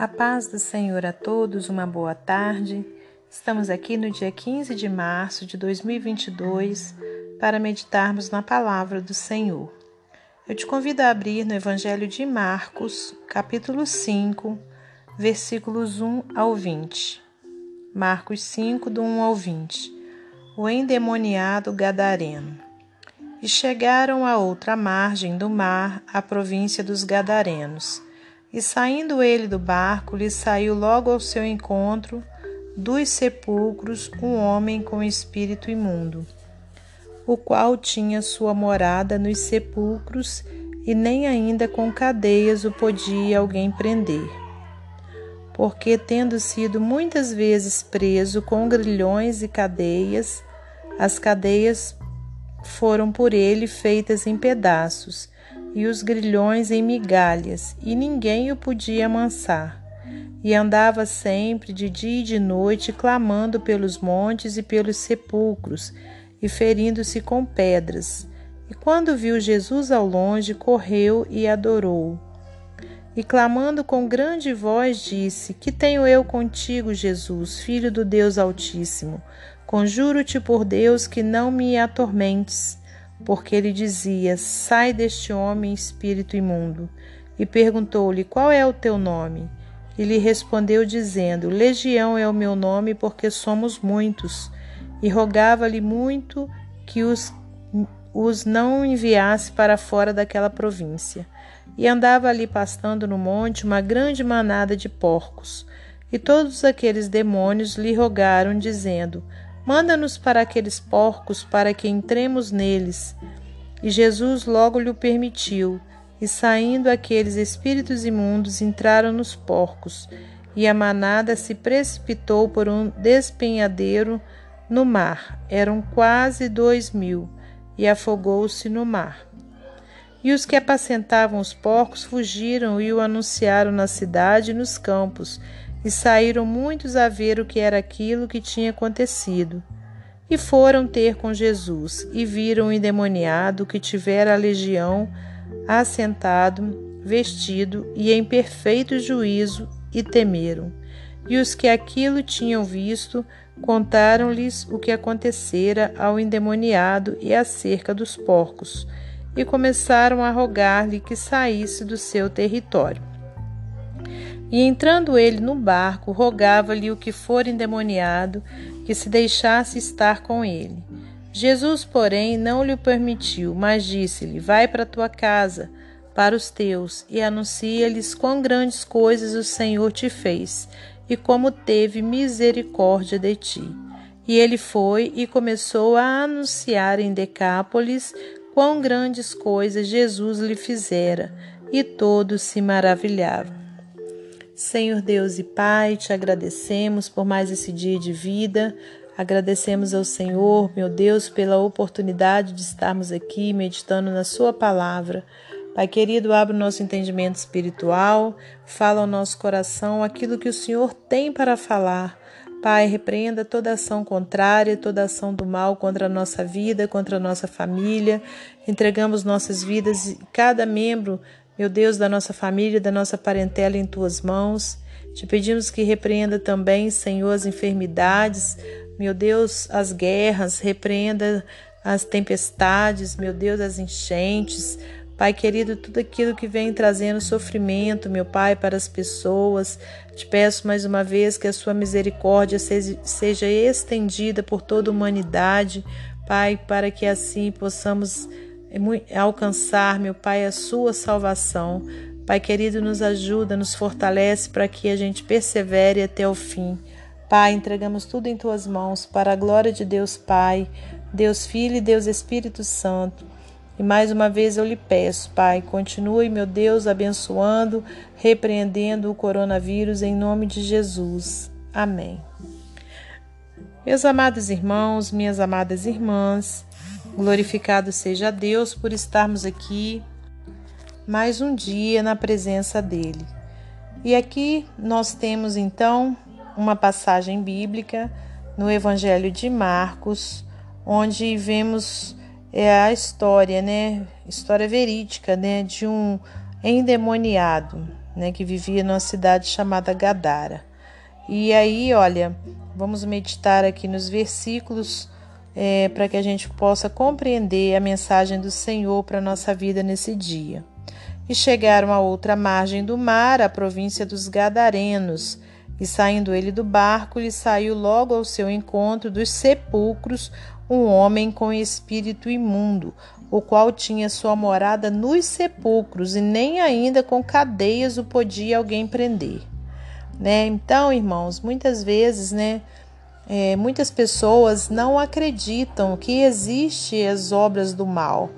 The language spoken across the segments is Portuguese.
A paz do Senhor a todos, uma boa tarde. Estamos aqui no dia 15 de março de 2022 para meditarmos na palavra do Senhor. Eu te convido a abrir no Evangelho de Marcos, capítulo 5, versículos 1 ao 20. Marcos 5, do 1 ao 20. O endemoniado Gadareno. E chegaram à outra margem do mar, a província dos Gadarenos. E saindo ele do barco, lhe saiu logo ao seu encontro dos sepulcros um homem com espírito imundo, o qual tinha sua morada nos sepulcros, e nem ainda com cadeias o podia alguém prender. Porque, tendo sido muitas vezes preso com grilhões e cadeias, as cadeias foram por ele feitas em pedaços e os grilhões em migalhas, e ninguém o podia amansar. E andava sempre, de dia e de noite, clamando pelos montes e pelos sepulcros, e ferindo-se com pedras. E quando viu Jesus ao longe, correu e adorou. E clamando com grande voz, disse: Que tenho eu contigo, Jesus, filho do Deus Altíssimo? Conjuro-te por Deus que não me atormentes porque ele dizia: Sai deste homem, espírito imundo. E perguntou-lhe: Qual é o teu nome? E lhe respondeu, dizendo: Legião é o meu nome, porque somos muitos. E rogava-lhe muito que os, os não enviasse para fora daquela província. E andava ali pastando no monte uma grande manada de porcos. E todos aqueles demônios lhe rogaram, dizendo: Manda-nos para aqueles porcos, para que entremos neles. E Jesus logo lhe permitiu, e saindo aqueles espíritos imundos entraram nos porcos, e a manada se precipitou por um despenhadeiro no mar. Eram quase dois mil, e afogou-se no mar. E os que apacentavam os porcos fugiram e o anunciaram na cidade e nos campos, e saíram muitos a ver o que era aquilo que tinha acontecido. E foram ter com Jesus, e viram o endemoniado que tivera a legião assentado, vestido e em perfeito juízo, e temeram. E os que aquilo tinham visto contaram-lhes o que acontecera ao endemoniado e acerca dos porcos, e começaram a rogar-lhe que saísse do seu território. E entrando ele no barco, rogava-lhe o que for endemoniado que se deixasse estar com ele. Jesus, porém, não lhe permitiu, mas disse-lhe: Vai para tua casa, para os teus, e anuncia-lhes quão grandes coisas o Senhor te fez, e como teve misericórdia de ti. E ele foi e começou a anunciar em Decápolis quão grandes coisas Jesus lhe fizera, e todos se maravilhavam. Senhor Deus e Pai, te agradecemos por mais esse dia de vida. Agradecemos ao Senhor, meu Deus, pela oportunidade de estarmos aqui meditando na Sua palavra. Pai querido, abra o nosso entendimento espiritual, fala ao nosso coração aquilo que o Senhor tem para falar. Pai, repreenda toda ação contrária, toda ação do mal contra a nossa vida, contra a nossa família. Entregamos nossas vidas e cada membro meu Deus, da nossa família, da nossa parentela em tuas mãos. Te pedimos que repreenda também, Senhor, as enfermidades, meu Deus, as guerras, repreenda as tempestades, meu Deus, as enchentes. Pai querido, tudo aquilo que vem trazendo sofrimento, meu Pai, para as pessoas. Te peço mais uma vez que a sua misericórdia seja estendida por toda a humanidade, Pai, para que assim possamos alcançar, meu Pai, a sua salvação. Pai querido, nos ajuda, nos fortalece para que a gente persevere até o fim. Pai, entregamos tudo em tuas mãos para a glória de Deus Pai, Deus Filho e Deus Espírito Santo. E mais uma vez eu lhe peço, Pai, continue, meu Deus, abençoando, repreendendo o coronavírus em nome de Jesus. Amém. Meus amados irmãos, minhas amadas irmãs, Glorificado seja Deus por estarmos aqui mais um dia na presença dele. E aqui nós temos então uma passagem bíblica no Evangelho de Marcos, onde vemos é, a história, né, história verídica, né, de um endemoniado, né, que vivia numa cidade chamada Gadara. E aí, olha, vamos meditar aqui nos versículos é, para que a gente possa compreender a mensagem do Senhor para a nossa vida nesse dia. E chegaram à outra margem do mar, a província dos Gadarenos. E saindo ele do barco, lhe saiu logo ao seu encontro dos sepulcros um homem com espírito imundo, o qual tinha sua morada nos sepulcros, e nem ainda com cadeias o podia alguém prender. Né? Então, irmãos, muitas vezes, né, é, muitas pessoas não acreditam que existe as obras do mal.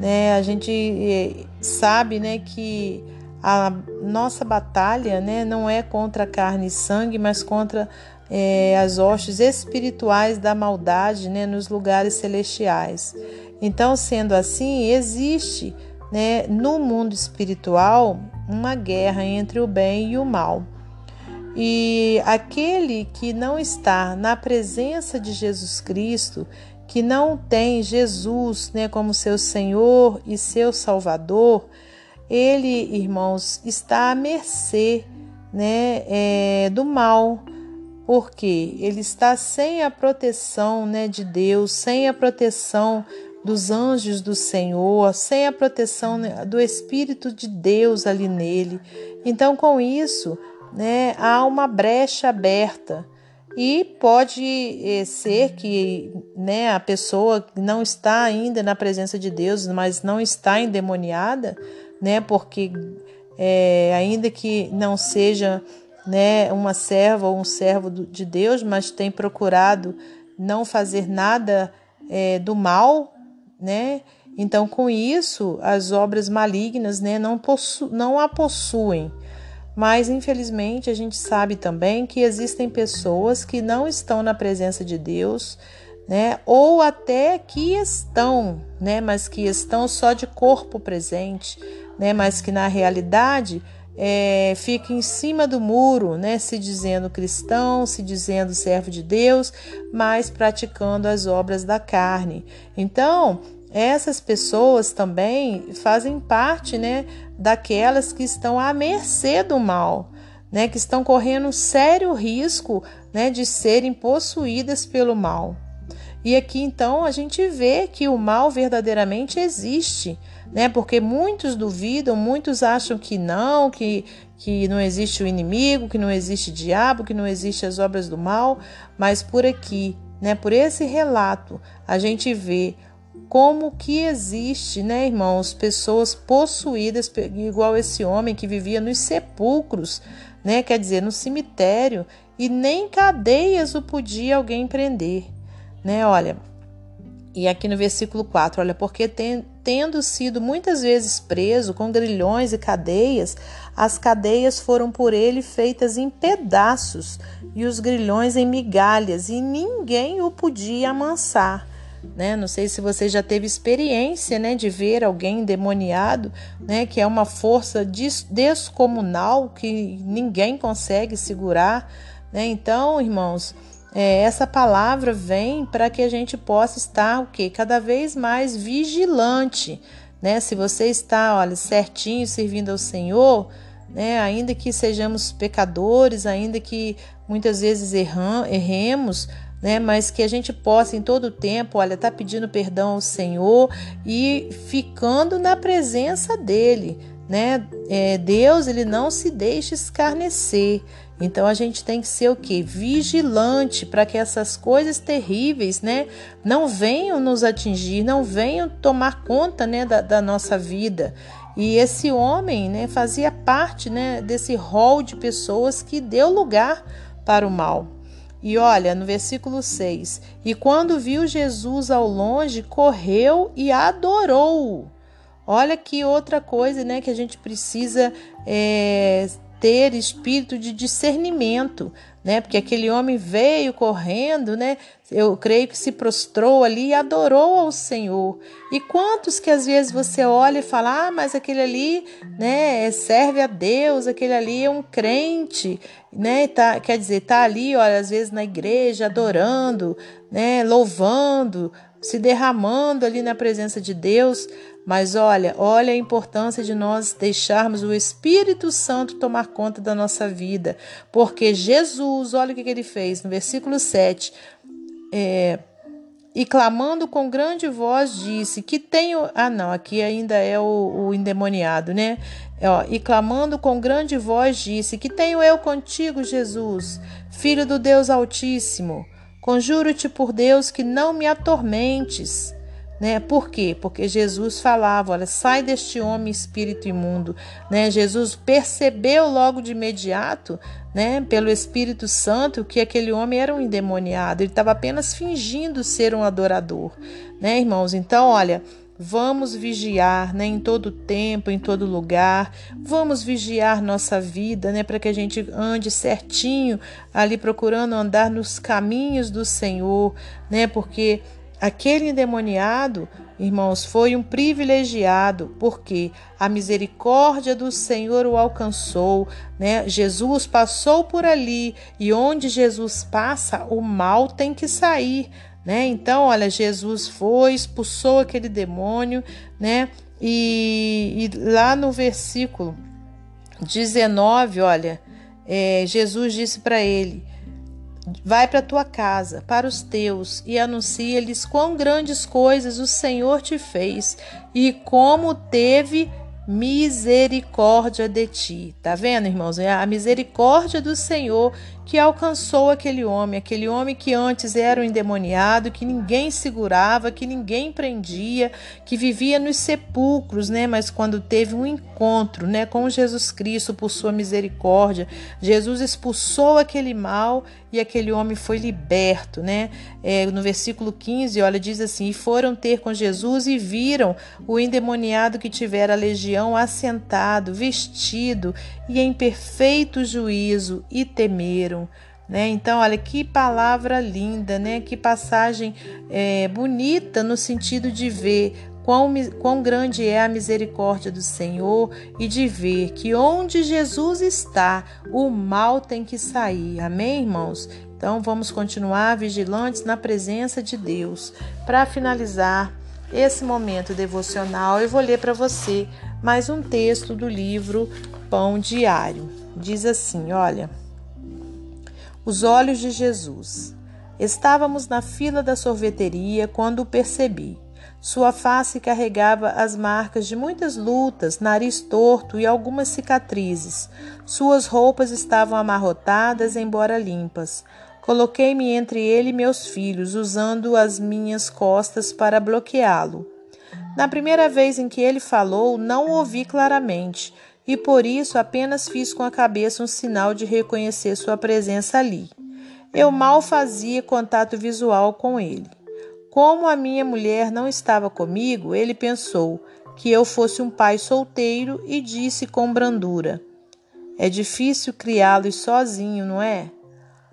Né? A gente é, sabe né, que a nossa batalha né, não é contra carne e sangue, mas contra é, as hostes espirituais da maldade né, nos lugares celestiais. Então, sendo assim, existe né, no mundo espiritual uma guerra entre o bem e o mal. E aquele que não está na presença de Jesus Cristo, que não tem Jesus né, como seu Senhor e seu Salvador, ele, irmãos, está à mercê né, é, do mal, porque ele está sem a proteção né, de Deus, sem a proteção dos anjos do Senhor, sem a proteção né, do Espírito de Deus ali nele. Então, com isso, né, há uma brecha aberta e pode eh, ser que né, a pessoa não está ainda na presença de Deus, mas não está endemoniada, né, porque é, ainda que não seja né, uma serva ou um servo de Deus, mas tem procurado não fazer nada é, do mal, né? Então, com isso, as obras malignas né, não, possu não a possuem. Mas infelizmente a gente sabe também que existem pessoas que não estão na presença de Deus, né? Ou até que estão, né? Mas que estão só de corpo presente, né? Mas que na realidade é, fica em cima do muro, né? Se dizendo cristão, se dizendo servo de Deus, mas praticando as obras da carne. Então essas pessoas também fazem parte, né, daquelas que estão à mercê do mal, né, que estão correndo sério risco, né, de serem possuídas pelo mal. E aqui então a gente vê que o mal verdadeiramente existe, né? Porque muitos duvidam, muitos acham que não, que, que não existe o inimigo, que não existe diabo, que não existe as obras do mal, mas por aqui, né, por esse relato, a gente vê como que existe, né, irmãos, pessoas possuídas igual esse homem que vivia nos sepulcros, né, quer dizer, no cemitério, e nem cadeias o podia alguém prender, né? Olha, e aqui no versículo 4, olha, porque tendo sido muitas vezes preso com grilhões e cadeias, as cadeias foram por ele feitas em pedaços e os grilhões em migalhas, e ninguém o podia amansar né? Não sei se você já teve experiência, né, de ver alguém endemoniado, né, que é uma força descomunal que ninguém consegue segurar, né? Então, irmãos, é, essa palavra vem para que a gente possa estar o quê? Cada vez mais vigilante, né? Se você está, olha, certinho servindo ao Senhor, né? Ainda que sejamos pecadores, ainda que muitas vezes erram, erremos, né? Mas que a gente possa em todo o tempo, olha, tá pedindo perdão ao Senhor e ficando na presença dele, né? É, Deus ele não se deixa escarnecer. Então a gente tem que ser o que? Vigilante para que essas coisas terríveis, né, não venham nos atingir, não venham tomar conta, né, da, da nossa vida. E esse homem, né, fazia parte, né, desse rol de pessoas que deu lugar para o mal. E olha, no versículo 6: E quando viu Jesus ao longe, correu e adorou. Olha que outra coisa, né, que a gente precisa é, ter espírito de discernimento, né? Porque aquele homem veio correndo, né? Eu creio que se prostrou ali e adorou ao Senhor. E quantos que às vezes você olha e fala: "Ah, mas aquele ali, né, serve a Deus, aquele ali é um crente", né? Tá, quer dizer, tá ali, olha, às vezes na igreja adorando, né, louvando, se derramando ali na presença de Deus. Mas olha, olha a importância de nós deixarmos o Espírito Santo tomar conta da nossa vida, porque Jesus, olha o que, ele fez no versículo 7, é, e clamando com grande voz disse que tenho. Ah, não, aqui ainda é o, o endemoniado, né? Ó, e clamando com grande voz disse: Que tenho eu contigo, Jesus, filho do Deus Altíssimo? Conjuro-te por Deus que não me atormentes. Né? Por quê? Porque Jesus falava, olha, sai deste homem espírito imundo, né? Jesus percebeu logo de imediato, né, pelo Espírito Santo, que aquele homem era um endemoniado, ele estava apenas fingindo ser um adorador, né, irmãos? Então, olha, Vamos vigiar, né, em todo tempo, em todo lugar. Vamos vigiar nossa vida, né, para que a gente ande certinho ali procurando andar nos caminhos do Senhor, né? Porque aquele endemoniado, irmãos, foi um privilegiado, porque a misericórdia do Senhor o alcançou, né? Jesus passou por ali e onde Jesus passa, o mal tem que sair. Né? Então, olha, Jesus foi, expulsou aquele demônio, né? E, e lá no versículo 19, olha, é, Jesus disse para ele: Vai para tua casa, para os teus, e anuncia-lhes quão grandes coisas o Senhor te fez e como teve misericórdia de ti. Tá vendo, irmãos? É a misericórdia do Senhor que alcançou aquele homem, aquele homem que antes era um endemoniado, que ninguém segurava, que ninguém prendia, que vivia nos sepulcros, né? Mas quando teve um encontro, né, com Jesus Cristo por sua misericórdia, Jesus expulsou aquele mal e aquele homem foi liberto, né? É, no versículo 15, olha, diz assim: E foram ter com Jesus e viram o endemoniado que tivera a legião assentado, vestido e em perfeito juízo, e temeram. Né? Então, olha que palavra linda, né? Que passagem é, bonita no sentido de ver quão, quão grande é a misericórdia do Senhor e de ver que onde Jesus está, o mal tem que sair. Amém, irmãos? Então vamos continuar vigilantes na presença de Deus. Para finalizar esse momento devocional, eu vou ler para você mais um texto do livro Pão Diário. Diz assim: Olha, os olhos de Jesus. Estávamos na fila da sorveteria quando o percebi. Sua face carregava as marcas de muitas lutas, nariz torto e algumas cicatrizes. Suas roupas estavam amarrotadas, embora limpas. Coloquei-me entre ele e meus filhos, usando as minhas costas para bloqueá-lo. Na primeira vez em que ele falou, não ouvi claramente, e por isso apenas fiz com a cabeça um sinal de reconhecer sua presença ali. Eu mal fazia contato visual com ele. Como a minha mulher não estava comigo, ele pensou que eu fosse um pai solteiro e disse com brandura: É difícil criá-los sozinho, não é?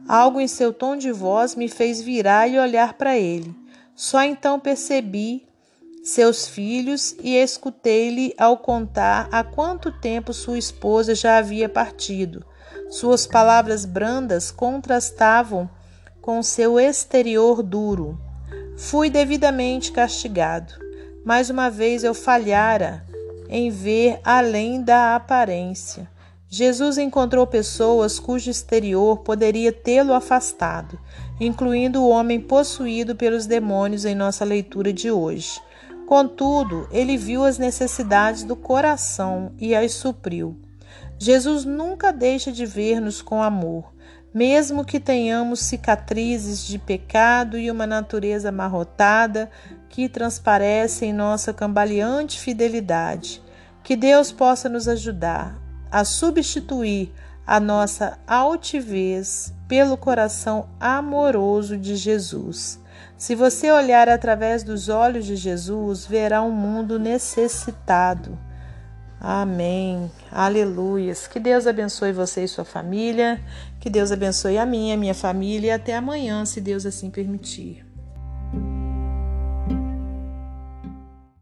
Algo em seu tom de voz me fez virar e olhar para ele. Só então percebi seus filhos e escutei-lhe ao contar há quanto tempo sua esposa já havia partido. Suas palavras brandas contrastavam com seu exterior duro. Fui devidamente castigado. Mais uma vez eu falhara em ver além da aparência. Jesus encontrou pessoas cujo exterior poderia tê-lo afastado, incluindo o homem possuído pelos demônios em nossa leitura de hoje. Contudo, ele viu as necessidades do coração e as supriu. Jesus nunca deixa de ver-nos com amor, mesmo que tenhamos cicatrizes de pecado e uma natureza amarrotada que transparece em nossa cambaleante fidelidade. Que Deus possa nos ajudar a substituir a nossa altivez pelo coração amoroso de Jesus. Se você olhar através dos olhos de Jesus, verá um mundo necessitado Amém. Aleluias. Que Deus abençoe você e sua família. Que Deus abençoe a minha, minha família. E até amanhã, se Deus assim permitir.